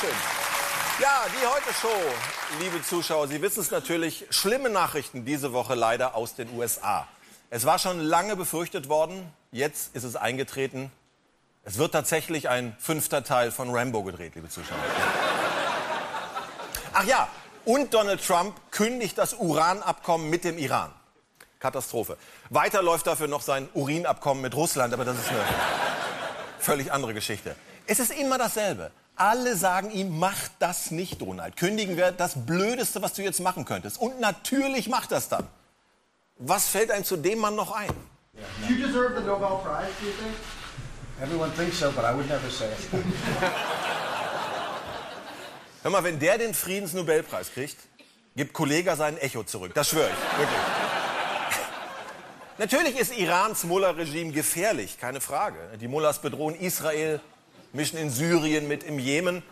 Dankeschön. Ja, die heute Show, liebe Zuschauer, Sie wissen es natürlich, schlimme Nachrichten diese Woche leider aus den USA. Es war schon lange befürchtet worden, jetzt ist es eingetreten. Es wird tatsächlich ein fünfter Teil von Rambo gedreht, liebe Zuschauer. Ach ja, und Donald Trump kündigt das Uranabkommen mit dem Iran. Katastrophe. Weiter läuft dafür noch sein Urinabkommen mit Russland, aber das ist eine völlig andere Geschichte. Es ist immer dasselbe. Alle sagen ihm, mach das nicht, Donald. Kündigen wir das Blödeste, was du jetzt machen könntest. Und natürlich macht das dann. Was fällt einem zu dem Mann noch ein? Do you deserve the Nobel Prize, do you think? Everyone thinks so, but I would never say it. Hör mal, wenn der den Friedensnobelpreis kriegt, gibt Kollega sein Echo zurück. Das schwöre ich, wirklich. Natürlich ist Irans Mullah-Regime gefährlich, keine Frage. Die Mullahs bedrohen Israel, mischen in Syrien mit im Jemen.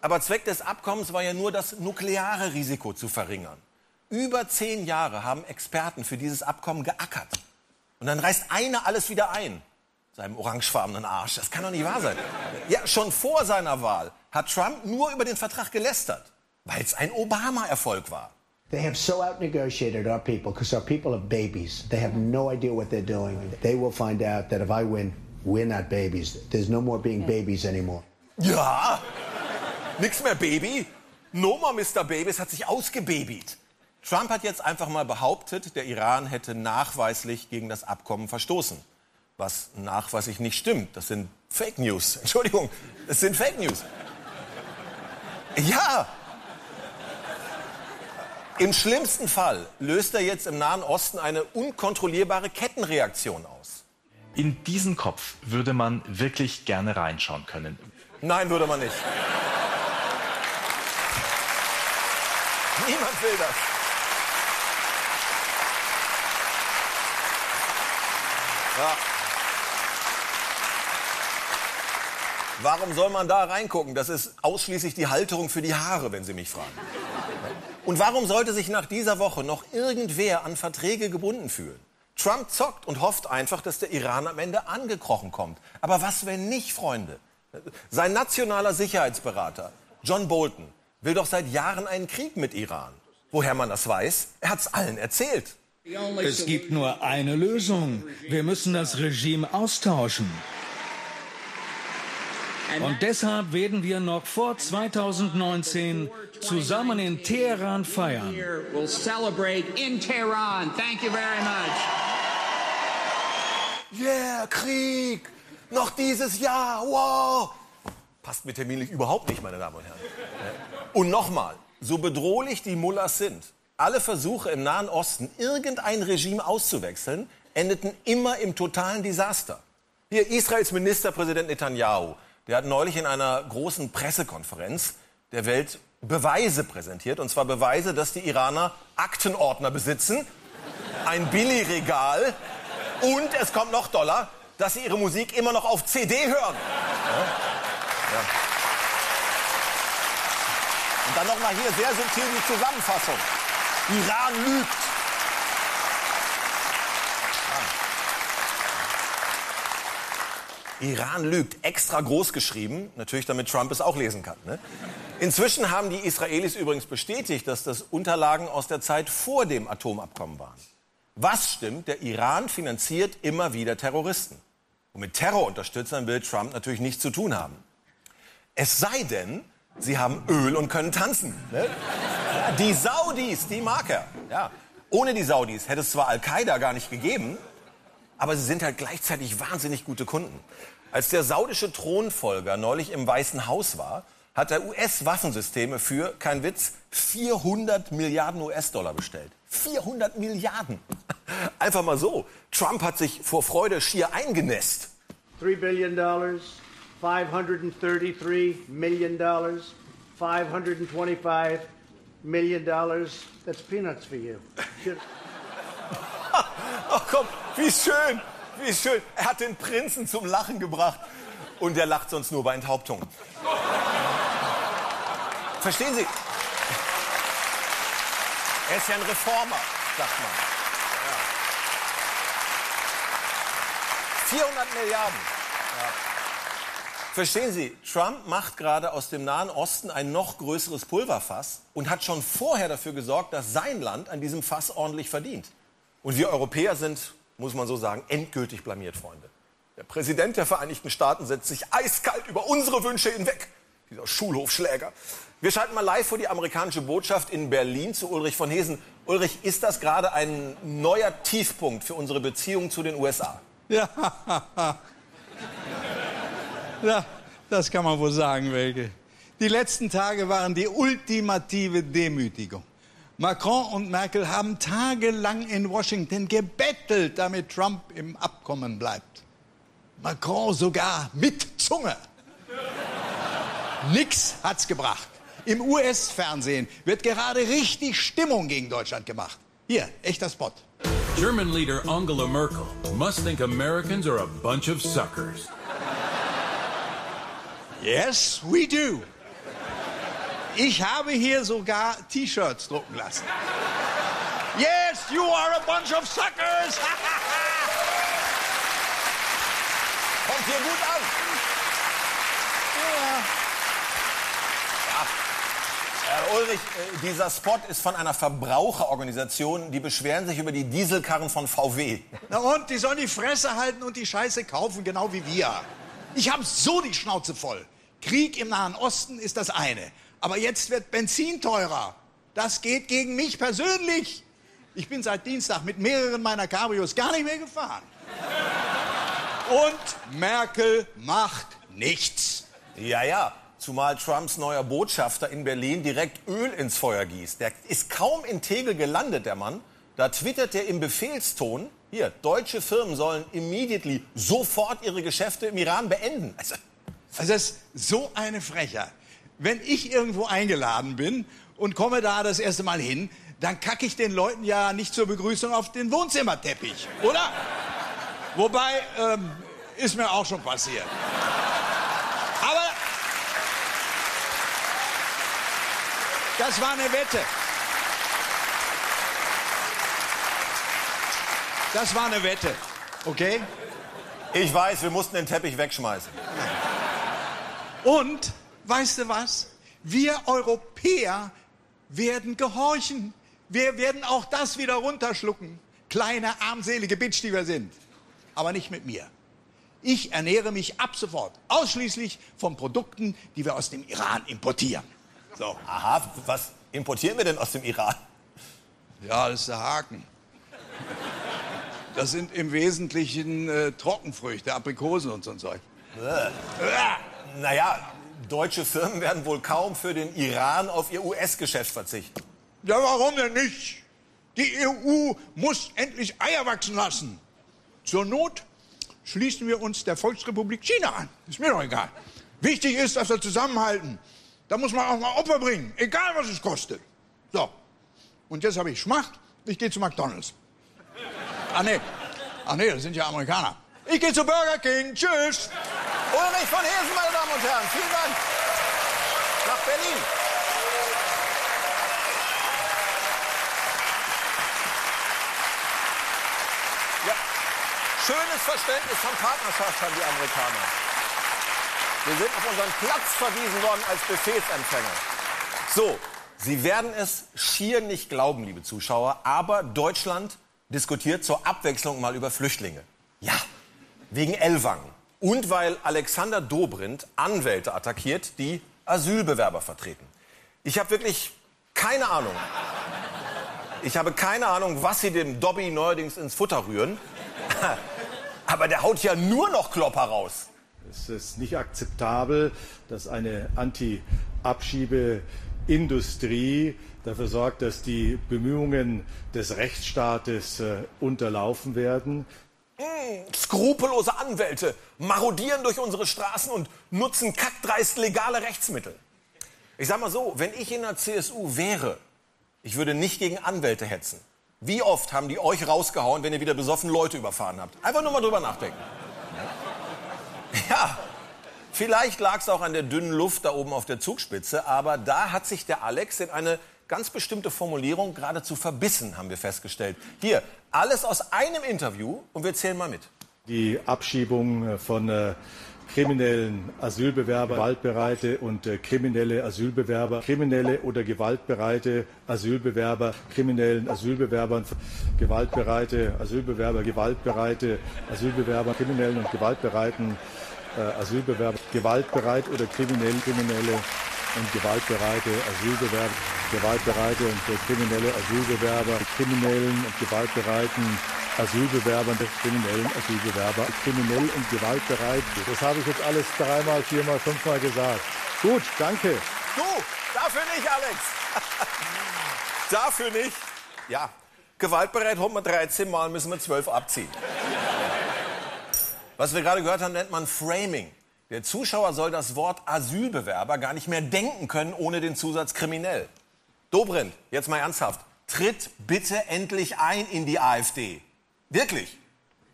Aber Zweck des Abkommens war ja nur, das nukleare Risiko zu verringern. Über zehn Jahre haben Experten für dieses Abkommen geackert. Und dann reißt einer alles wieder ein. Seinem orangefarbenen Arsch. Das kann doch nicht wahr sein. Ja, schon vor seiner Wahl hat Trump nur über den Vertrag gelästert, weil es ein Obama-Erfolg war. They have so outnegotiated our people because our people are babies. They have no idea what they're doing. They will find out that if I win, we're not babies. There's no more being babies anymore. Ja, nix mehr Baby. No more Mr. Babys hat sich ausgebabyt. Trump hat jetzt einfach mal behauptet, der Iran hätte nachweislich gegen das Abkommen verstoßen. Was nachweislich nicht stimmt. Das sind Fake News. Entschuldigung, das sind Fake News. Ja. Im schlimmsten Fall löst er jetzt im Nahen Osten eine unkontrollierbare Kettenreaktion aus. In diesen Kopf würde man wirklich gerne reinschauen können. Nein, würde man nicht. Niemand will das. Ja. Warum soll man da reingucken? Das ist ausschließlich die Halterung für die Haare, wenn Sie mich fragen. Und warum sollte sich nach dieser Woche noch irgendwer an Verträge gebunden fühlen? Trump zockt und hofft einfach, dass der Iran am Ende angekrochen kommt. Aber was, wenn nicht, Freunde? Sein nationaler Sicherheitsberater, John Bolton, will doch seit Jahren einen Krieg mit Iran. Woher man das weiß? Er hat es allen erzählt. Es gibt nur eine Lösung. Wir müssen das Regime austauschen. Und deshalb werden wir noch vor 2019 zusammen in Teheran feiern. We'll celebrate in Tehran. Thank you very much. Yeah, Krieg! Noch dieses Jahr! Wow! Passt mir terminlich überhaupt nicht, meine Damen und Herren. Und nochmal, so bedrohlich die Mullahs sind, alle Versuche im Nahen Osten, irgendein Regime auszuwechseln, endeten immer im totalen Desaster. Hier Israels Ministerpräsident Netanyahu, der hat neulich in einer großen Pressekonferenz der Welt Beweise präsentiert. Und zwar Beweise, dass die Iraner Aktenordner besitzen, ein Billigregal und es kommt noch Dollar, dass sie ihre Musik immer noch auf CD hören. Ja. Ja. Und dann nochmal hier sehr subtil die Zusammenfassung. Iran lügt. Iran lügt, extra groß geschrieben, natürlich damit Trump es auch lesen kann. Ne? Inzwischen haben die Israelis übrigens bestätigt, dass das Unterlagen aus der Zeit vor dem Atomabkommen waren. Was stimmt? Der Iran finanziert immer wieder Terroristen. Und mit Terrorunterstützern will Trump natürlich nichts zu tun haben. Es sei denn, sie haben Öl und können tanzen. Ne? Die Saudis, die mag er. Ja. Ohne die Saudis hätte es zwar Al-Qaida gar nicht gegeben, aber sie sind halt gleichzeitig wahnsinnig gute Kunden. Als der saudische Thronfolger neulich im Weißen Haus war, hat er US-Waffensysteme für, kein Witz, 400 Milliarden US-Dollar bestellt. 400 Milliarden. Einfach mal so. Trump hat sich vor Freude schier eingenässt. $3 billion, $533 million, $525 million. That's peanuts for you. Ach komm, wie schön, wie schön. Er hat den Prinzen zum Lachen gebracht. Und der lacht sonst nur bei Enthauptungen. Verstehen Sie? Er ist ja ein Reformer, sagt man. Ja. 400 Milliarden. Verstehen Sie, Trump macht gerade aus dem Nahen Osten ein noch größeres Pulverfass und hat schon vorher dafür gesorgt, dass sein Land an diesem Fass ordentlich verdient. Und wir Europäer sind, muss man so sagen, endgültig blamiert, Freunde. Der Präsident der Vereinigten Staaten setzt sich eiskalt über unsere Wünsche hinweg. Dieser Schulhofschläger. Wir schalten mal live vor die amerikanische Botschaft in Berlin zu Ulrich von Hesen. Ulrich, ist das gerade ein neuer Tiefpunkt für unsere Beziehung zu den USA? Ja, ja, das kann man wohl sagen, Welke. Die letzten Tage waren die ultimative Demütigung. Macron und Merkel haben tagelang in Washington gebettelt, damit Trump im Abkommen bleibt. Macron sogar mit Zunge. Nix hat's gebracht. Im US-Fernsehen wird gerade richtig Stimmung gegen Deutschland gemacht. Hier, echter Spot. German leader Angela Merkel must think Americans are a bunch of suckers. Yes, we do. Ich habe hier sogar T-Shirts drucken lassen. Yes, you are a bunch of suckers. Kommt hier gut an. Ja. Herr Ulrich, äh, dieser Spot ist von einer Verbraucherorganisation, die beschweren sich über die Dieselkarren von VW. Na und, die sollen die Fresse halten und die Scheiße kaufen, genau wie wir. Ich habe so die Schnauze voll. Krieg im Nahen Osten ist das eine. Aber jetzt wird Benzin teurer. Das geht gegen mich persönlich. Ich bin seit Dienstag mit mehreren meiner Cabrios gar nicht mehr gefahren. Und Merkel macht nichts. Ja, ja. Zumal Trumps neuer Botschafter in Berlin direkt Öl ins Feuer gießt. Der ist kaum in Tegel gelandet, der Mann. Da twittert er im Befehlston, hier, deutsche Firmen sollen immediately sofort ihre Geschäfte im Iran beenden. Also, Also das ist so eine Frechheit. Wenn ich irgendwo eingeladen bin und komme da das erste Mal hin, dann kacke ich den Leuten ja nicht zur Begrüßung auf den Wohnzimmerteppich, oder? Wobei, ähm, ist mir auch schon passiert. Aber das war eine Wette. Das war eine Wette, okay? ich weiß, wir mussten den Teppich wegschmeißen. Und, weißt du was? Wir Europäer werden gehorchen. Wir werden auch das wieder runterschlucken. Kleine, armselige Bitch, die wir sind. Aber nicht mit mir. Ich ernähre mich ab sofort ausschließlich von Produkten, die wir aus dem Iran importieren. So. Aha, was importieren wir denn aus dem Iran? Ja, das ist der Haken. Das sind im Wesentlichen äh, Trockenfrüchte, Aprikosen und so ein Zeug. Naja, deutsche Firmen werden wohl kaum für den Iran auf ihr US-Geschäft verzichten. Ja, warum denn nicht? Die EU muss endlich Eier wachsen lassen. Zur Not schließen wir uns der Volksrepublik China an. Ist mir doch egal. Wichtig ist, dass wir zusammenhalten. Da muss man auch mal Opfer bringen, egal was es kostet. So. Und jetzt habe ich Schmacht. Ich gehe zu McDonalds. Ah nee. Ach nee, das sind ja Amerikaner. Ich gehe zu Burger King. Tschüss. Ulrich von Hesen, meine Damen und Herren, vielen Dank. Nach Berlin. Ja, schönes Verständnis von Partnerschaft haben die Amerikaner. Wir sind auf unseren Platz verwiesen worden als Befehlsempfänger. So, Sie werden es schier nicht glauben, liebe Zuschauer, aber Deutschland diskutiert zur Abwechslung mal über Flüchtlinge. Ja, wegen Ellwangen. Und weil Alexander Dobrindt Anwälte attackiert, die Asylbewerber vertreten. Ich habe wirklich keine Ahnung. Ich habe keine Ahnung, was sie dem Dobby neuerdings ins Futter rühren. Aber der haut ja nur noch Klopper raus. Es ist nicht akzeptabel, dass eine Anti-Abschiebeindustrie dafür sorgt, dass die Bemühungen des Rechtsstaates äh, unterlaufen werden. Skrupellose Anwälte marodieren durch unsere Straßen und nutzen kackdreist legale Rechtsmittel. Ich sag mal so, wenn ich in der CSU wäre, ich würde nicht gegen Anwälte hetzen. Wie oft haben die euch rausgehauen, wenn ihr wieder besoffen Leute überfahren habt? Einfach nur mal drüber nachdenken. Ja, Vielleicht lag es auch an der dünnen Luft da oben auf der Zugspitze, aber da hat sich der Alex in eine ganz bestimmte Formulierung geradezu verbissen, haben wir festgestellt. Hier, alles aus einem Interview und wir zählen mal mit. Die Abschiebung von äh, kriminellen Asylbewerber, gewaltbereite und äh, kriminelle Asylbewerber, kriminelle oder gewaltbereite Asylbewerber, kriminellen Asylbewerbern, gewaltbereite Asylbewerber, gewaltbereite Asylbewerber, kriminellen und gewaltbereiten äh, Asylbewerber, gewaltbereit oder kriminell, kriminelle und gewaltbereite Asylbewerber, gewaltbereite und kriminelle Asylbewerber, kriminellen und gewaltbereiten Asylbewerbern, kriminellen Asylbewerber, kriminell und gewaltbereit. Das habe ich jetzt alles dreimal, viermal, fünfmal gesagt. Gut, danke. Du, dafür nicht, Alex. dafür nicht. Ja, gewaltbereit haben wir 13 Mal, müssen wir 12 abziehen. Was wir gerade gehört haben, nennt man Framing. Der Zuschauer soll das Wort Asylbewerber gar nicht mehr denken können ohne den Zusatz kriminell. Dobrindt, jetzt mal ernsthaft. Tritt bitte endlich ein in die AfD. Wirklich.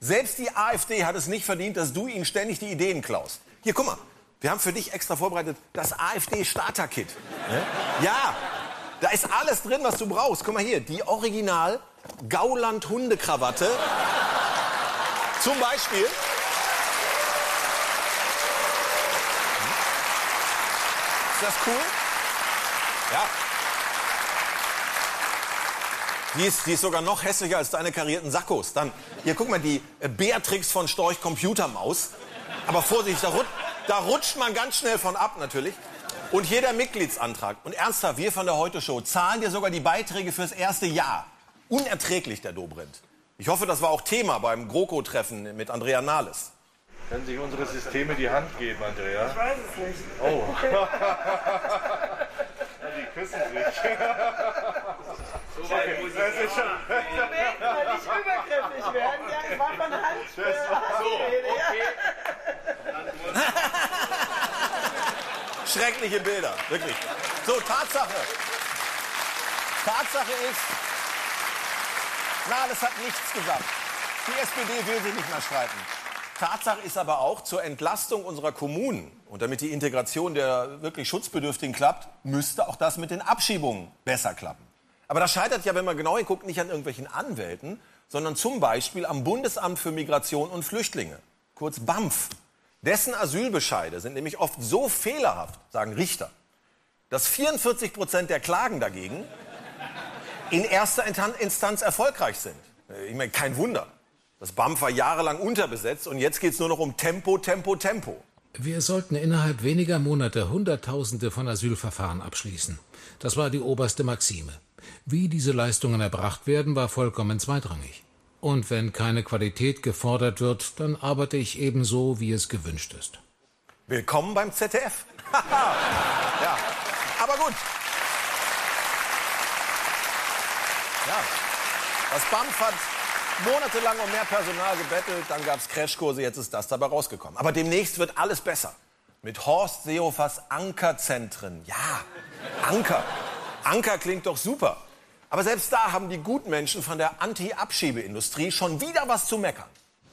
Selbst die AfD hat es nicht verdient, dass du ihnen ständig die Ideen klaust. Hier, guck mal. Wir haben für dich extra vorbereitet das AfD-Starter-Kit. Ja, da ist alles drin, was du brauchst. Guck mal hier, die Original Gauland-Hundekrawatte. Zum Beispiel. Ist das cool? Ja. Die ist, die ist sogar noch hässlicher als deine karierten Sakkos. Dann, hier, guck mal, die äh, Beatrix von Storch Computermaus. Aber Vorsicht, da, rut, da rutscht man ganz schnell von ab, natürlich. Und hier der Mitgliedsantrag. Und ernsthaft, wir von der Heute-Show zahlen dir sogar die Beiträge fürs erste Jahr. Unerträglich, der Dobrindt. Ich hoffe, das war auch Thema beim GroKo-Treffen mit Andrea Nahles. Können sich unsere Systeme die Hand geben, Andrea? Ich weiß es nicht. Oh. die küssen sich. So weit muss ich das ist schon. Moment mal, nicht übergriffig werden. Ja, ich war von Hand. Das so, Schreckliche Bilder, wirklich. So, Tatsache. Tatsache ist, Nahles hat nichts gesagt. Die SPD will sich nicht mehr streiten. Tatsache ist aber auch, zur Entlastung unserer Kommunen und damit die Integration der wirklich Schutzbedürftigen klappt, müsste auch das mit den Abschiebungen besser klappen. Aber das scheitert ja, wenn man genau hinguckt, nicht an irgendwelchen Anwälten, sondern zum Beispiel am Bundesamt für Migration und Flüchtlinge, kurz BAMF. Dessen Asylbescheide sind nämlich oft so fehlerhaft, sagen Richter, dass 44 Prozent der Klagen dagegen in erster Instanz erfolgreich sind. Ich meine, kein Wunder. Das BAMF war jahrelang unterbesetzt und jetzt geht es nur noch um Tempo, Tempo, Tempo. Wir sollten innerhalb weniger Monate Hunderttausende von Asylverfahren abschließen. Das war die oberste Maxime. Wie diese Leistungen erbracht werden, war vollkommen zweitrangig. Und wenn keine Qualität gefordert wird, dann arbeite ich ebenso, wie es gewünscht ist. Willkommen beim ZDF. ja, aber gut. Ja, das BAMF hat monatelang um mehr Personal gebettelt, dann gab es Crashkurse, jetzt ist das dabei rausgekommen. Aber demnächst wird alles besser. Mit Horst Seehofers Ankerzentren. Ja, Anker. Anker klingt doch super. Aber selbst da haben die Gutmenschen von der Anti-Abschiebeindustrie schon wieder was zu meckern.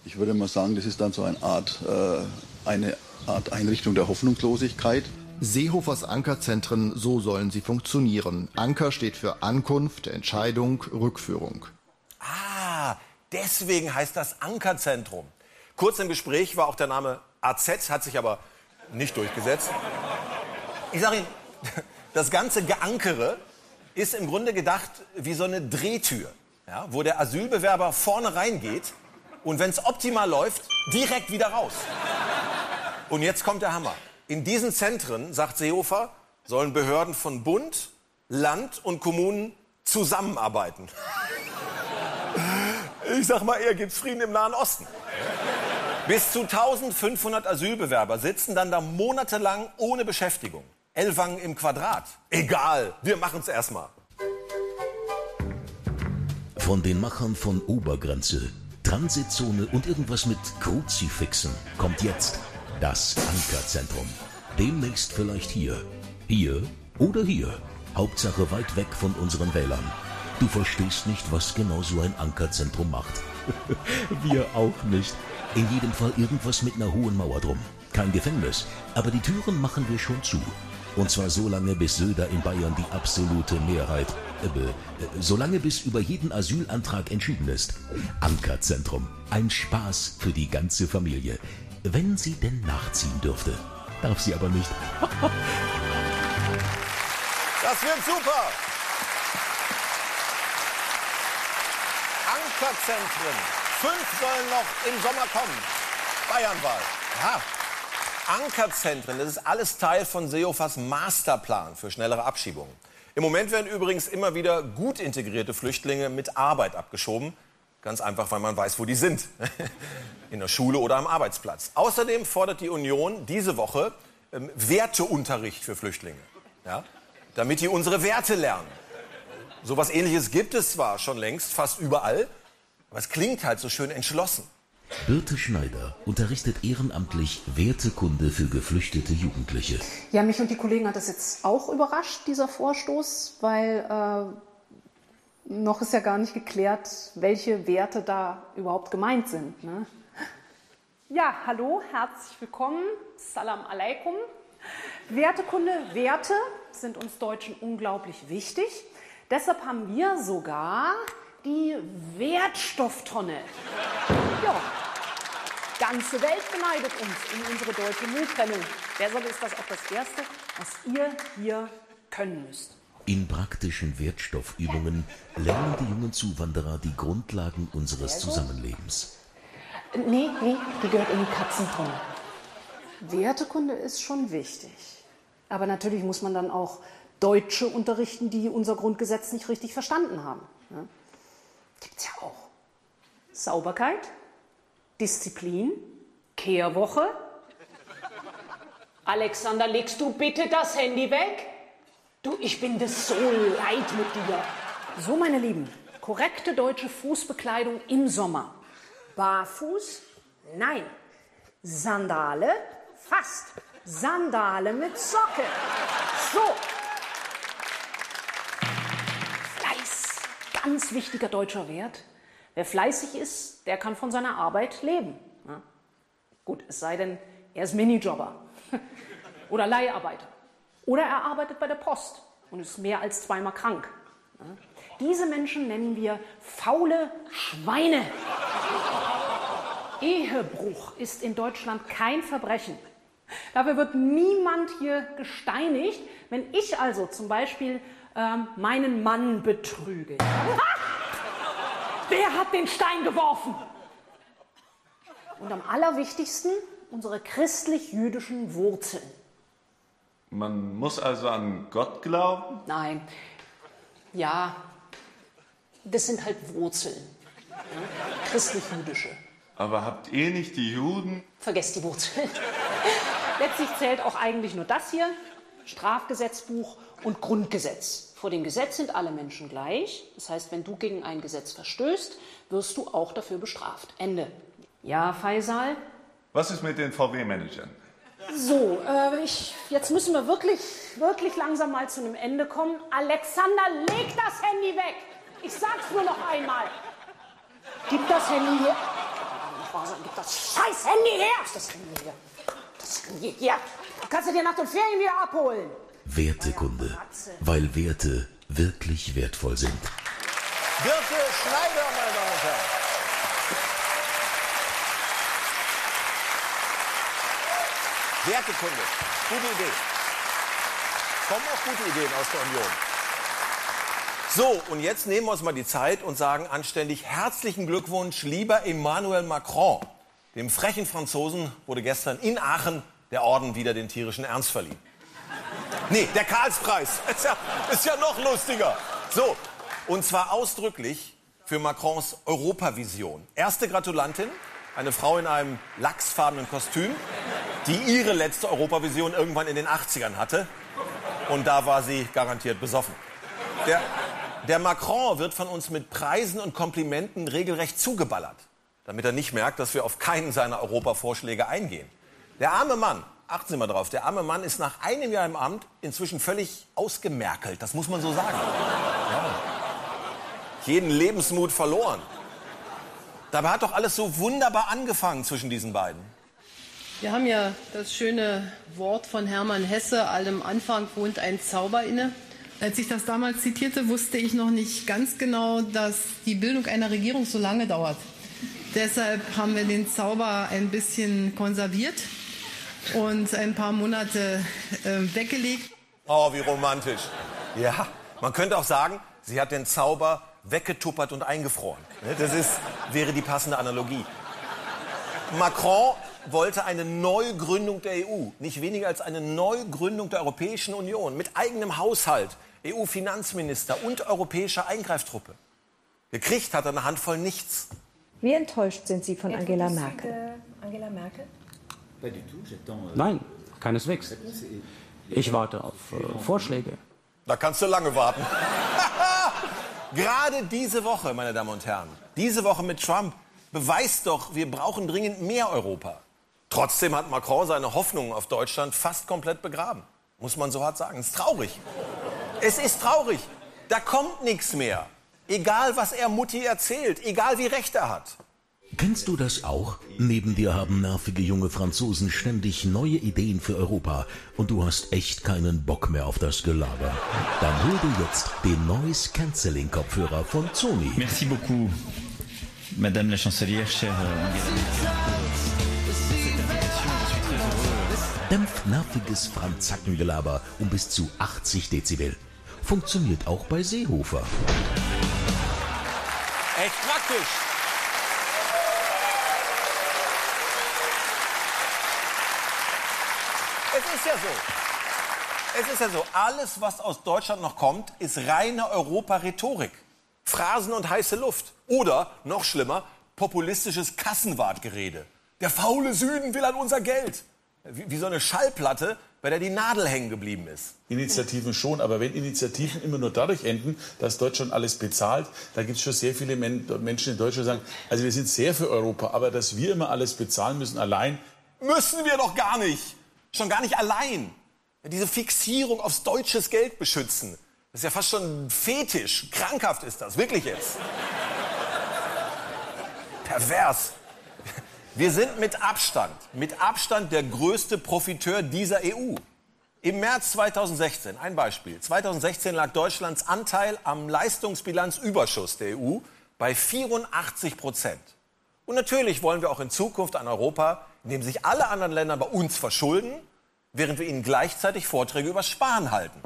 Ich würde mal sagen, das ist dann so eine Art, äh, eine Art Einrichtung der Hoffnungslosigkeit. Seehofers Ankerzentren, so sollen sie funktionieren. Anker steht für Ankunft, Entscheidung, Rückführung. Deswegen heißt das Ankerzentrum. Kurz im Gespräch war auch der Name AZ, hat sich aber nicht durchgesetzt. Ich sage Ihnen, das ganze Geankere ist im Grunde gedacht wie so eine Drehtür, ja, wo der Asylbewerber vorne reingeht und wenn es optimal läuft, direkt wieder raus. Und jetzt kommt der Hammer. In diesen Zentren, sagt Seehofer, sollen Behörden von Bund, Land und Kommunen zusammenarbeiten. Ich sag mal, eher gibt's Frieden im Nahen Osten. Bis zu 1500 Asylbewerber sitzen dann da monatelang ohne Beschäftigung. Ellwangen im Quadrat. Egal, wir machen's erstmal. Von den Machern von Obergrenze, Transitzone und irgendwas mit Kruzifixen kommt jetzt das Ankerzentrum. Demnächst vielleicht hier. Hier oder hier. Hauptsache weit weg von unseren Wählern. Du verstehst nicht, was genau so ein Ankerzentrum macht. Wir auch nicht. In jedem Fall irgendwas mit einer hohen Mauer drum. kein Gefängnis, aber die Türen machen wir schon zu. Und zwar so lange, bis Söder in Bayern die absolute Mehrheit, äh, äh, so lange bis über jeden Asylantrag entschieden ist. Ankerzentrum, ein Spaß für die ganze Familie. Wenn sie denn nachziehen dürfte. Darf sie aber nicht. Das wird super. Ankerzentren. Fünf sollen noch im Sommer kommen. Bayernwahl. Ja. Ankerzentren, das ist alles Teil von Seehofers Masterplan für schnellere Abschiebungen. Im Moment werden übrigens immer wieder gut integrierte Flüchtlinge mit Arbeit abgeschoben. Ganz einfach, weil man weiß, wo die sind. In der Schule oder am Arbeitsplatz. Außerdem fordert die Union diese Woche ähm, Werteunterricht für Flüchtlinge. Ja? Damit die unsere Werte lernen. So was ähnliches gibt es zwar schon längst fast überall, aber es klingt halt so schön entschlossen. Birte Schneider unterrichtet ehrenamtlich Wertekunde für geflüchtete Jugendliche. Ja, mich und die Kollegen hat das jetzt auch überrascht, dieser Vorstoß, weil äh, noch ist ja gar nicht geklärt, welche Werte da überhaupt gemeint sind. Ne? Ja, hallo, herzlich willkommen. Salam alaikum. Wertekunde, Werte sind uns Deutschen unglaublich wichtig. Deshalb haben wir sogar die Wertstofftonne. Ja, ganze Welt beneidet uns um unsere deutsche Mülltrennung. Deshalb ist das auch das Erste, was ihr hier können müsst. In praktischen Wertstoffübungen lernen die jungen Zuwanderer die Grundlagen unseres Zusammenlebens. Nee, nee, die gehört in die Katzentonne. Wertekunde ist schon wichtig. Aber natürlich muss man dann auch Deutsche unterrichten, die unser Grundgesetz nicht richtig verstanden haben. Gibt's ja auch. Sauberkeit, Disziplin, Kehrwoche. Alexander, legst du bitte das Handy weg? Du, ich bin das so leid mit dir. So, meine Lieben, korrekte deutsche Fußbekleidung im Sommer. Barfuß? Nein. Sandale? Fast. Sandale mit Socke. So. Ganz wichtiger deutscher Wert. Wer fleißig ist, der kann von seiner Arbeit leben. Ja? Gut, es sei denn, er ist Minijobber oder Leiharbeiter. Oder er arbeitet bei der Post und ist mehr als zweimal krank. Ja? Diese Menschen nennen wir faule Schweine. Ehebruch ist in Deutschland kein Verbrechen. Dafür wird niemand hier gesteinigt. Wenn ich also zum Beispiel ähm, meinen Mann betrüge. Wer hat den Stein geworfen? Und am allerwichtigsten unsere christlich-jüdischen Wurzeln. Man muss also an Gott glauben? Nein. Ja, das sind halt Wurzeln. Ja? Christlich-jüdische. Aber habt ihr nicht die Juden? Vergesst die Wurzeln. Letztlich zählt auch eigentlich nur das hier: Strafgesetzbuch und Grundgesetz. Vor dem Gesetz sind alle Menschen gleich. Das heißt, wenn du gegen ein Gesetz verstößt, wirst du auch dafür bestraft. Ende. Ja, Faisal? Was ist mit den VW-Managern? So, äh, ich, jetzt müssen wir wirklich, wirklich langsam mal zu einem Ende kommen. Alexander, leg das Handy weg! Ich sag's nur noch einmal. Gib das Handy her. Gib das scheiß Handy her! Das Handy her. Das Handy her. Kannst du dir nach den Ferien wieder abholen? Wertekunde, weil Werte wirklich wertvoll sind. Birte Schneider, meine Damen und Herren. Wertekunde, gute Idee. Kommen auch gute Ideen aus der Union. So, und jetzt nehmen wir uns mal die Zeit und sagen anständig herzlichen Glückwunsch, lieber Emmanuel Macron. Dem frechen Franzosen wurde gestern in Aachen der Orden wieder den tierischen Ernst verliehen. Nee, der Karlspreis. Ist ja, ist ja noch lustiger. So, und zwar ausdrücklich für Macrons Europavision. Erste Gratulantin, eine Frau in einem lachsfarbenen Kostüm, die ihre letzte Europavision irgendwann in den 80ern hatte. Und da war sie garantiert besoffen. Der, der Macron wird von uns mit Preisen und Komplimenten regelrecht zugeballert, damit er nicht merkt, dass wir auf keinen seiner Europavorschläge eingehen. Der arme Mann, achten Sie mal drauf, der arme Mann ist nach einem Jahr im Amt inzwischen völlig ausgemerkelt, das muss man so sagen. Ja. Jeden Lebensmut verloren. Dabei hat doch alles so wunderbar angefangen zwischen diesen beiden. Wir haben ja das schöne Wort von Hermann Hesse, allem Anfang wohnt ein Zauber inne. Als ich das damals zitierte, wusste ich noch nicht ganz genau, dass die Bildung einer Regierung so lange dauert. Deshalb haben wir den Zauber ein bisschen konserviert und ein paar Monate äh, weggelegt. Oh, wie romantisch. Ja, man könnte auch sagen, sie hat den Zauber weggetuppert und eingefroren. Ne, Das ist, wäre die passende Analogie. Macron wollte eine Neugründung der EU, nicht weniger als eine Neugründung der Europäischen Union mit eigenem Haushalt, EU-Finanzminister und europäischer Eingreiftruppe. Gekriegt hat er eine Handvoll nichts. Wie enttäuscht sind Sie von Angela Merkel? Angela Merkel Nein, keineswegs. Ich warte auf äh, Vorschläge. Da kannst du lange warten. Gerade diese Woche, meine Damen und Herren, diese Woche mit Trump beweist doch, wir brauchen dringend mehr Europa. Trotzdem hat Macron seine Hoffnungen auf Deutschland fast komplett begraben. Muss man so hart sagen. Es ist traurig. Es ist traurig. Da kommt nichts mehr. Egal, was er Mutti erzählt, egal wie recht er hat. Kennst du das auch? Neben dir haben nervige junge Franzosen ständig neue Ideen für Europa und du hast echt keinen Bock mehr auf das Gelaber. Dann hol dir jetzt den Noise Cancelling Kopfhörer von Sony. Merci beaucoup, Madame la Chancelière, chère euh, Dämpft nerviges Franzackengelaber um bis zu 80 Dezibel. Funktioniert auch bei Seehofer. Echt praktisch. Es ist ja so. Es ist ja so, alles, was aus Deutschland noch kommt, ist reine Europa-Rhetorik. Phrasen und heiße Luft. Oder, noch schlimmer, populistisches Kassenwartgerede. Der faule Süden will an unser Geld. Wie, wie so eine Schallplatte, bei der die Nadel hängen geblieben ist. Initiativen schon, aber wenn Initiativen immer nur dadurch enden, dass Deutschland alles bezahlt, da gibt es schon sehr viele Men Menschen in Deutschland, die sagen, also wir sind sehr für Europa, aber dass wir immer alles bezahlen müssen allein. Müssen wir doch gar nicht. Schon gar nicht allein. Diese Fixierung aufs deutsches Geld beschützen. Das ist ja fast schon Fetisch. Krankhaft ist das. Wirklich jetzt. Pervers. Wir sind mit Abstand, mit Abstand der größte Profiteur dieser EU. Im März 2016, ein Beispiel. 2016 lag Deutschlands Anteil am Leistungsbilanzüberschuss der EU bei 84 Prozent. Und natürlich wollen wir auch in Zukunft ein Europa, in dem sich alle anderen Länder bei uns verschulden, während wir ihnen gleichzeitig Vorträge über Sparen halten.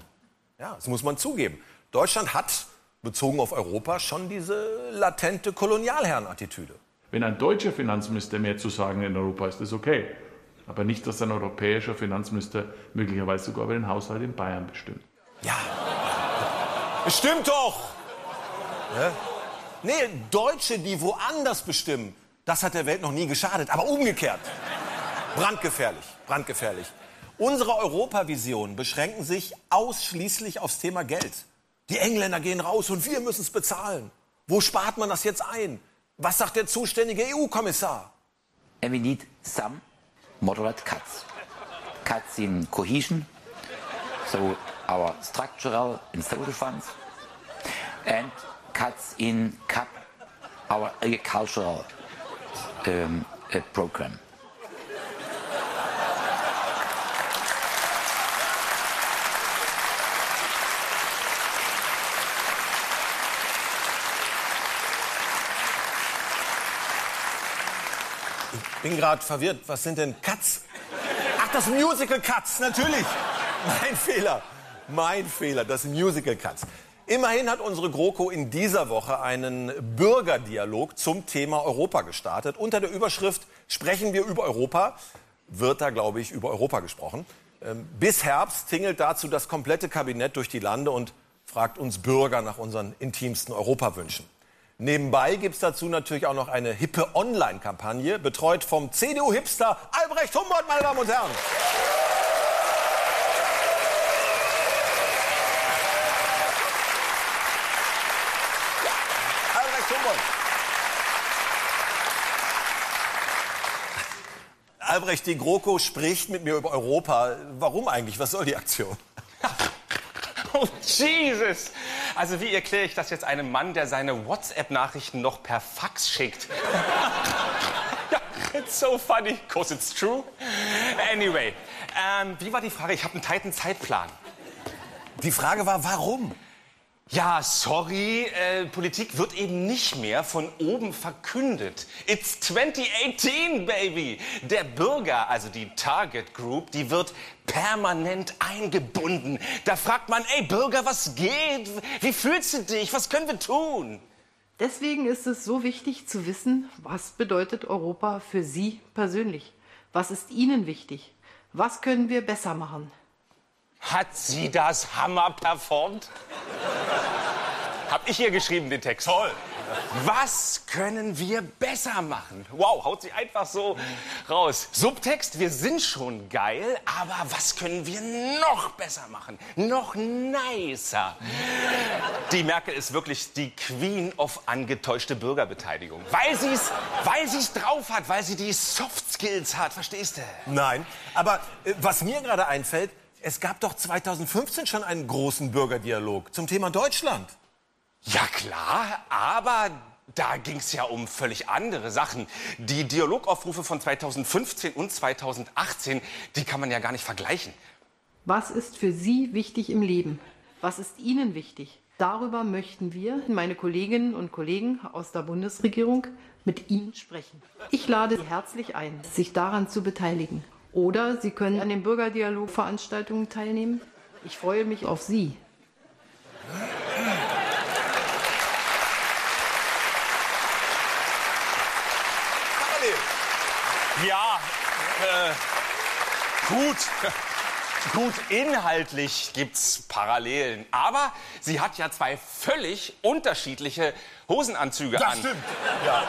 Ja, das muss man zugeben. Deutschland hat, bezogen auf Europa, schon diese latente Kolonialherrenattitüde. Wenn ein deutscher Finanzminister mehr zu sagen in Europa ist, ist okay. Aber nicht, dass ein europäischer Finanzminister möglicherweise sogar über den Haushalt in Bayern bestimmt. Es stimmt doch! Ja? Nee, Deutsche, die woanders bestimmen, das hat der Welt noch nie geschadet. Aber umgekehrt. Brandgefährlich, brandgefährlich. Unsere Europavisionen beschränken sich ausschließlich aufs Thema Geld. Die Engländer gehen raus und wir müssen es bezahlen. Wo spart man das jetzt ein? Was sagt der zuständige EU-Kommissar? And we need some moderate cuts. Cuts in cohesion, so our structural and social funds, and cuts in CAP, our agricultural um, uh, program. Bin gerade verwirrt. Was sind denn Cuts? Ach, das Musical Cuts, natürlich. Mein Fehler. Mein Fehler, das Musical Cuts. Immerhin hat unsere GroKo in dieser Woche einen Bürgerdialog zum Thema Europa gestartet. Unter der Überschrift Sprechen wir über Europa wird da, glaube ich, über Europa gesprochen. Ähm, Bis Herbst tingelt dazu das komplette Kabinett durch die Lande und fragt uns Bürger nach unseren intimsten Europawünschen. Nebenbei gibt es dazu natürlich auch noch eine hippe Online-Kampagne, betreut vom CDU-Hipster Albrecht Humboldt, meine Damen und Herren. Albrecht Humboldt. Albrecht, die GroKo spricht mit mir über Europa. Warum eigentlich? Was soll die Aktion? Oh, Jesus! Also wie erkläre ich das jetzt einem Mann, der seine WhatsApp-Nachrichten noch per Fax schickt? ja, It's so funny, cause it's true. Anyway, ähm, wie war die Frage? Ich habe einen tighten Zeitplan. Die Frage war, warum? Ja, sorry, äh, Politik wird eben nicht mehr von oben verkündet. It's 2018, baby. Der Bürger, also die Target Group, die wird permanent eingebunden. Da fragt man, ey Bürger, was geht? Wie fühlst du dich? Was können wir tun? Deswegen ist es so wichtig zu wissen, was bedeutet Europa für Sie persönlich? Was ist Ihnen wichtig? Was können wir besser machen? Hat sie das Hammer performt? Hab ich ihr geschrieben, den Text. Toll. Was können wir besser machen? Wow, haut sie einfach so raus. Subtext, wir sind schon geil, aber was können wir noch besser machen? Noch nicer. Die Merkel ist wirklich die Queen of angetäuschte Bürgerbeteiligung. Weil sie es weil sie's drauf hat, weil sie die Soft Skills hat, verstehst du? Nein, aber äh, was mir gerade einfällt, es gab doch 2015 schon einen großen Bürgerdialog zum Thema Deutschland. Ja klar, aber da ging es ja um völlig andere Sachen. Die Dialogaufrufe von 2015 und 2018, die kann man ja gar nicht vergleichen. Was ist für Sie wichtig im Leben? Was ist Ihnen wichtig? Darüber möchten wir, meine Kolleginnen und Kollegen aus der Bundesregierung, mit Ihnen sprechen. Ich lade Sie herzlich ein, sich daran zu beteiligen. Oder Sie können an den Bürgerdialogveranstaltungen teilnehmen. Ich freue mich auf Sie. Ja, äh, gut. Gut, inhaltlich gibt's Parallelen. Aber sie hat ja zwei völlig unterschiedliche Hosenanzüge Das an. stimmt. Ja.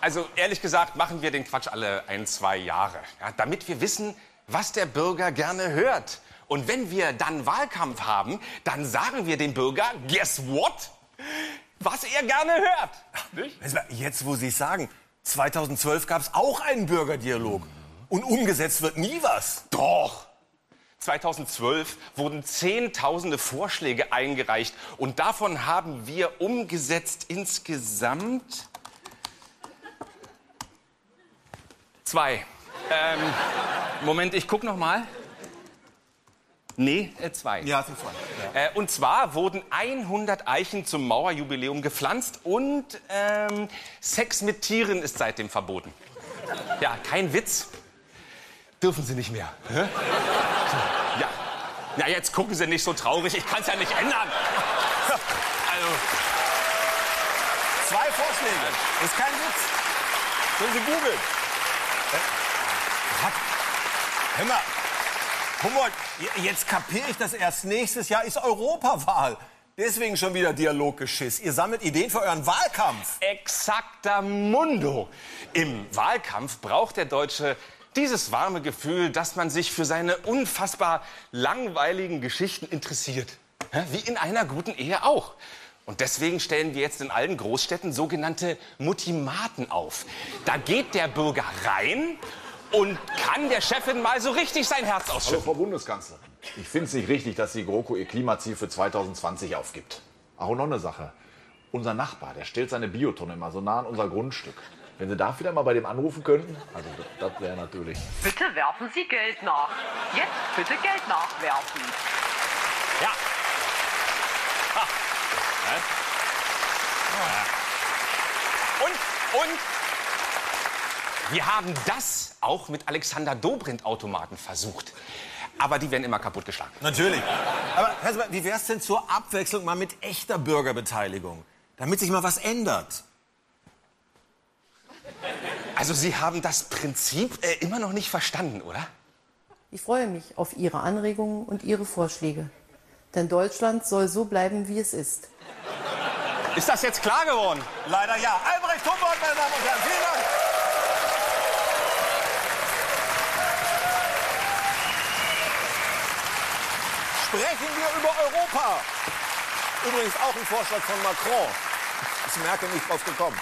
Also ehrlich gesagt machen wir den Quatsch alle ein, zwei Jahre. Ja, damit wir wissen, was der Bürger gerne hört. Und wenn wir dann Wahlkampf haben, dann sagen wir dem Bürger, guess what? Was er gerne hört. Nicht? Jetzt, wo Sie es sagen, 2012 gab es auch einen Bürgerdialog. Und umgesetzt wird nie was. Doch. 2012 wurden Zehntausende Vorschläge eingereicht und davon haben wir umgesetzt insgesamt zwei. Ähm, Moment, ich guck noch mal. Nee, äh, zwei. Ja, es sind zwei. Äh, und zwar wurden 100 Eichen zum Mauerjubiläum gepflanzt und ähm, Sex mit Tieren ist seitdem verboten. Ja, kein Witz. Dürfen Sie nicht mehr. Hä? Ja. ja, jetzt gucken Sie nicht so traurig. Ich kann es ja nicht ändern. Also, Zwei Vorschläge. Ist kein Witz. Können Sie googeln. Hör mal, Humboldt, jetzt kapiere ich das erst. Nächstes Jahr ist Europawahl. Deswegen schon wieder Dialoggeschiss. Ihr sammelt Ideen für euren Wahlkampf. Exakter Mundo. Im Wahlkampf braucht der Deutsche dieses warme Gefühl, dass man sich für seine unfassbar langweiligen Geschichten interessiert. Wie in einer guten Ehe auch. Und deswegen stellen wir jetzt in allen Großstädten sogenannte Mutimaten auf. Da geht der Bürger rein und kann der Chefin mal so richtig sein Herz Hallo ausschütten. Frau Bundeskanzlerin. Ich finde es nicht richtig, dass die GroKo ihr Klimaziel für 2020 aufgibt. Auch noch eine Sache. Unser Nachbar, der stellt seine Biotonne immer so nah an unser Grundstück. Wenn Sie da vielleicht mal bei dem anrufen könnten, also das, das wäre natürlich. Bitte werfen Sie Geld nach. Jetzt bitte Geld nachwerfen. Ja. Und, und wir haben das auch mit Alexander Dobrindt-Automaten versucht. Aber die werden immer kaputtgeschlagen. Natürlich. Aber Herr wie wäre es denn zur Abwechslung mal mit echter Bürgerbeteiligung? Damit sich mal was ändert. Also Sie haben das Prinzip äh, immer noch nicht verstanden, oder? Ich freue mich auf Ihre Anregungen und Ihre Vorschläge. Denn Deutschland soll so bleiben, wie es ist. Ist das jetzt klar geworden? Leider ja. Albrecht Humboldt, meine Damen und Herren, vielen Dank. Sprechen wir über Europa. Übrigens auch ein Vorschlag von Macron. Ist Merkel nicht drauf gekommen.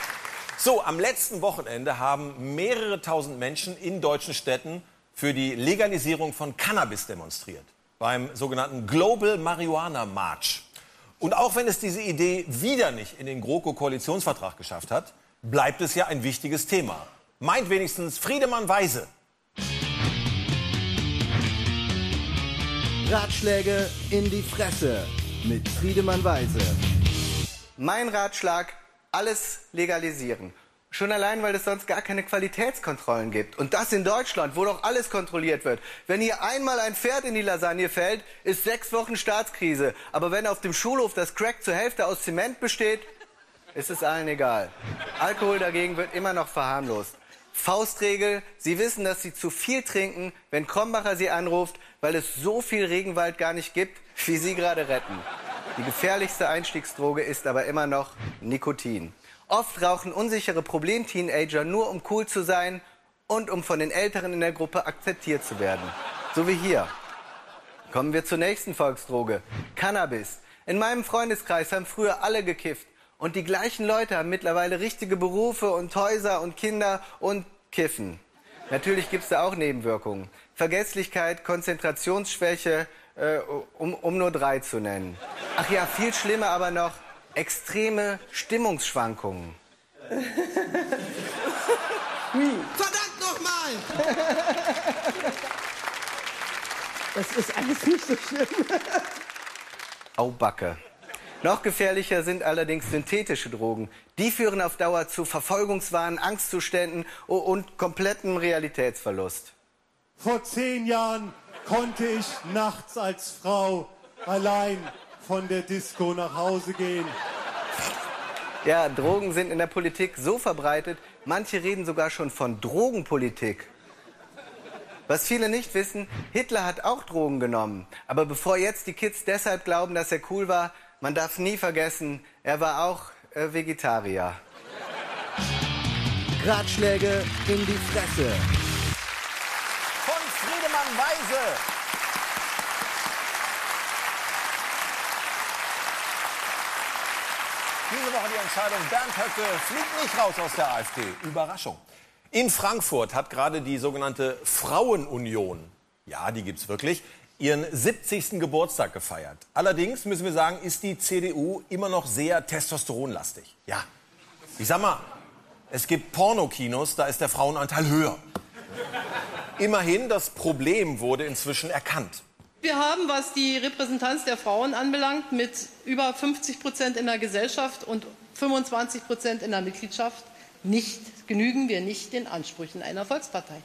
So, am letzten Wochenende haben mehrere tausend Menschen in deutschen Städten für die Legalisierung von Cannabis demonstriert. Beim sogenannten Global Marihuana March. Und auch wenn es diese Idee wieder nicht in den GroKo-Koalitionsvertrag geschafft hat, bleibt es ja ein wichtiges Thema. Meint wenigstens Friedemann Weise. Ratschläge in die Fresse mit Friedemann Weise. Mein Ratschlag, alles legalisieren. Schon allein, weil es sonst gar keine Qualitätskontrollen gibt. Und das in Deutschland, wo doch alles kontrolliert wird. Wenn hier einmal ein Pferd in die Lasagne fällt, ist sechs Wochen Staatskrise. Aber wenn auf dem Schulhof das Crack zur Hälfte aus Zement besteht, ist es allen egal. Alkohol dagegen wird immer noch verharmlost. Faustregel, Sie wissen, dass Sie zu viel trinken, wenn Krombacher Sie anruft, weil es so viel Regenwald gar nicht gibt, wie Sie gerade retten. Die gefährlichste Einstiegsdroge ist aber immer noch Nikotin. Oft rauchen unsichere Problem-Teenager nur, um cool zu sein und um von den Älteren in der Gruppe akzeptiert zu werden. So wie hier. Kommen wir zur nächsten Volksdroge. Cannabis. In meinem Freundeskreis haben früher alle gekifft. Und die gleichen Leute haben mittlerweile richtige Berufe und Häuser und Kinder und kiffen. Natürlich gibt es da auch Nebenwirkungen. Vergesslichkeit, Konzentrationsschwäche, äh, um, um nur drei zu nennen. Ach ja, viel schlimmer aber noch, extreme Stimmungsschwankungen. Verdammt nochmal! Das ist alles nicht so schlimm. Au Backe. Noch gefährlicher sind allerdings synthetische Drogen. Die führen auf Dauer zu Verfolgungswahn, Angstzuständen und komplettem Realitätsverlust. Vor zehn Jahren konnte ich nachts als Frau allein von der Disco nach Hause gehen. Ja, Drogen sind in der Politik so verbreitet, manche reden sogar schon von Drogenpolitik. Was viele nicht wissen, Hitler hat auch Drogen genommen. Aber bevor jetzt die Kids deshalb glauben, dass er cool war, man darf nie vergessen, er war auch äh, Vegetarier. Ratschläge in die Fresse. Von Friedemann Weise. Diese Woche die Entscheidung, Bernd Höcke fliegt nicht raus aus der AfD. Überraschung. In Frankfurt hat gerade die sogenannte Frauenunion, ja, die gibt's wirklich, ihren 70. Geburtstag gefeiert. Allerdings müssen wir sagen, ist die CDU immer noch sehr testosteronlastig. Ja, ich sag mal, es gibt Pornokinos, da ist der Frauenanteil höher. Immerhin, das Problem wurde inzwischen erkannt. Wir haben, was die Repräsentanz der Frauen anbelangt, mit über 50 Prozent in der Gesellschaft und 25 Prozent in der Mitgliedschaft nicht genügen wir nicht den Ansprüchen einer Volkspartei.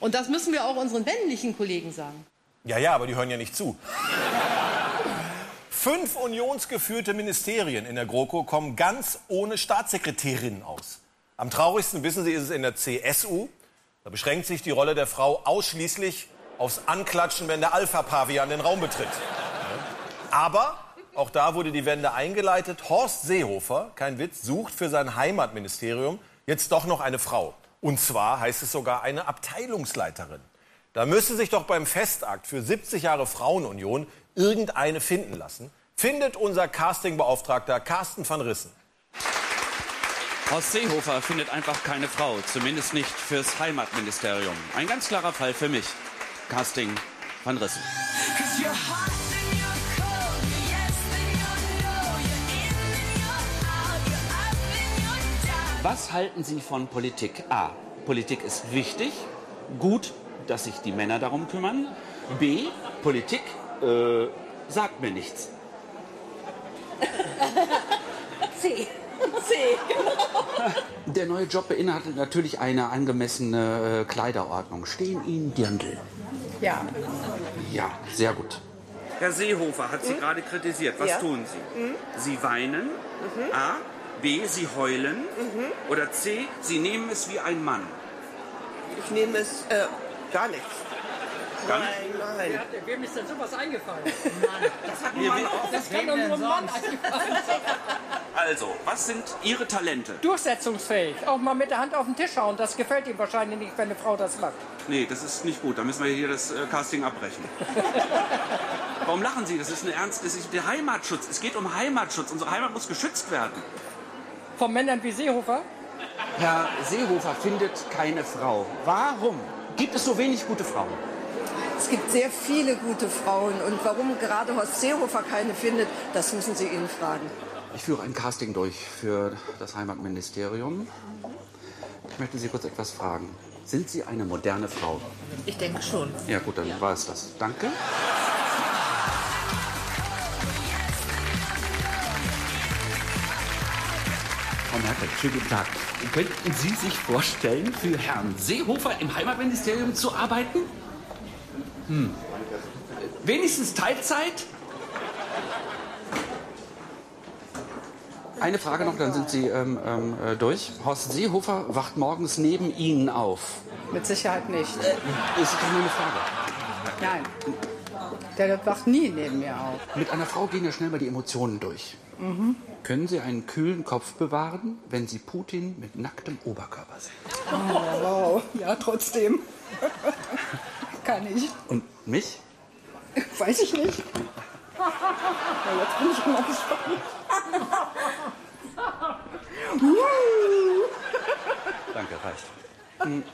Und das müssen wir auch unseren männlichen Kollegen sagen. Ja, ja, aber die hören ja nicht zu. Fünf unionsgeführte Ministerien in der GroKo kommen ganz ohne Staatssekretärinnen aus. Am traurigsten, wissen Sie, ist es in der CSU. Da beschränkt sich die Rolle der Frau ausschließlich aufs Anklatschen, wenn der Alpha-Pavian den Raum betritt. Aber auch da wurde die Wende eingeleitet. Horst Seehofer, kein Witz, sucht für sein Heimatministerium jetzt doch noch eine Frau. Und zwar heißt es sogar eine Abteilungsleiterin. Da müsste sich doch beim Festakt für 70 Jahre Frauenunion irgendeine finden lassen. Findet unser Castingbeauftragter Carsten van Rissen. Horst Seehofer findet einfach keine Frau, zumindest nicht fürs Heimatministerium. Ein ganz klarer Fall für mich. Casting van Rissen. Was halten Sie von Politik? A. Politik ist wichtig. Gut, dass sich die Männer darum kümmern. B. Politik äh, sagt mir nichts. C. C, genau. Der neue Job beinhaltet natürlich eine angemessene äh, Kleiderordnung. Stehen Ihnen Dirndl? Ja. Ja, sehr gut. Herr Seehofer hat Sie Hm? gerade kritisiert. Was Ja. tun Sie? Hm? Sie weinen. Mhm. A. B. Sie heulen. Mhm. Oder C. Sie nehmen es wie ein Mann. Ich nehme es äh, gar nichts. Gar nein, nicht? nein. Wem ist denn sowas eingefallen? Mann, das hat nur Mann auch. Das kann doch nur ein Mann eingefallen Also, was sind Ihre Talente? Durchsetzungsfähig. Auch mal mit der Hand auf den Tisch hauen. Das gefällt ihm wahrscheinlich nicht, wenn eine Frau das macht. Nee, das ist nicht gut. Da müssen wir hier das äh, Casting abbrechen. Warum lachen Sie? Das ist eine ernst. Das ist der Heimatschutz. Es geht um Heimatschutz. Unsere Heimat muss geschützt werden. Von Männern wie Seehofer? Herr Seehofer findet keine Frau. Warum gibt es so wenig gute Frauen? Es gibt sehr viele gute Frauen und warum gerade Horst Seehofer keine findet, das müssen Sie ihn fragen. Ich führe ein Casting durch für das Heimatministerium. Ich möchte Sie kurz etwas fragen. Sind Sie eine moderne Frau? Ich denke schon. Ja gut, dann war es das. Danke. Merkel, schönen guten Tag. Könnten Sie sich vorstellen, für Herrn Seehofer im Heimatministerium zu arbeiten? Hm. Wenigstens Teilzeit? Eine Frage noch, dann sind Sie ähm, ähm, äh, durch. Horst Seehofer wacht morgens neben Ihnen auf. Mit Sicherheit nicht. Äh, ist doch nur eine Frage. Nein. Der wacht nie neben mir auf. Mit einer Frau gehen ja schnell mal die Emotionen durch. Mhm. Können Sie einen kühlen Kopf bewahren, wenn Sie Putin mit nacktem Oberkörper sehen? Oh, wow. Ja, trotzdem. Kann ich. Und mich? Weiß ich nicht. Na, jetzt bin ich mal gespannt. Danke, reicht. Hm.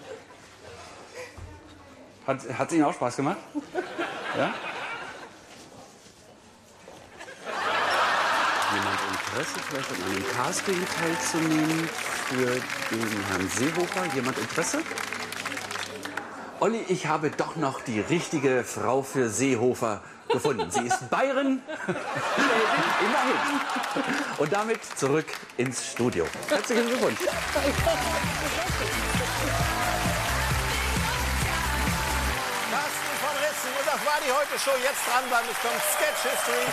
Hat es Ihnen auch Spaß gemacht? Ja? Jemand Interesse, vielleicht an einem Casting teilzunehmen für den Herrn Seehofer? Jemand Interesse? Olli, ich habe doch noch die richtige Frau für Seehofer gefunden. Sie ist Bayerin. Immerhin. Und damit zurück ins Studio. Herzlichen Glückwunsch. Das war die Heute Show. Jetzt dranbleiben, es kommt Sketch History.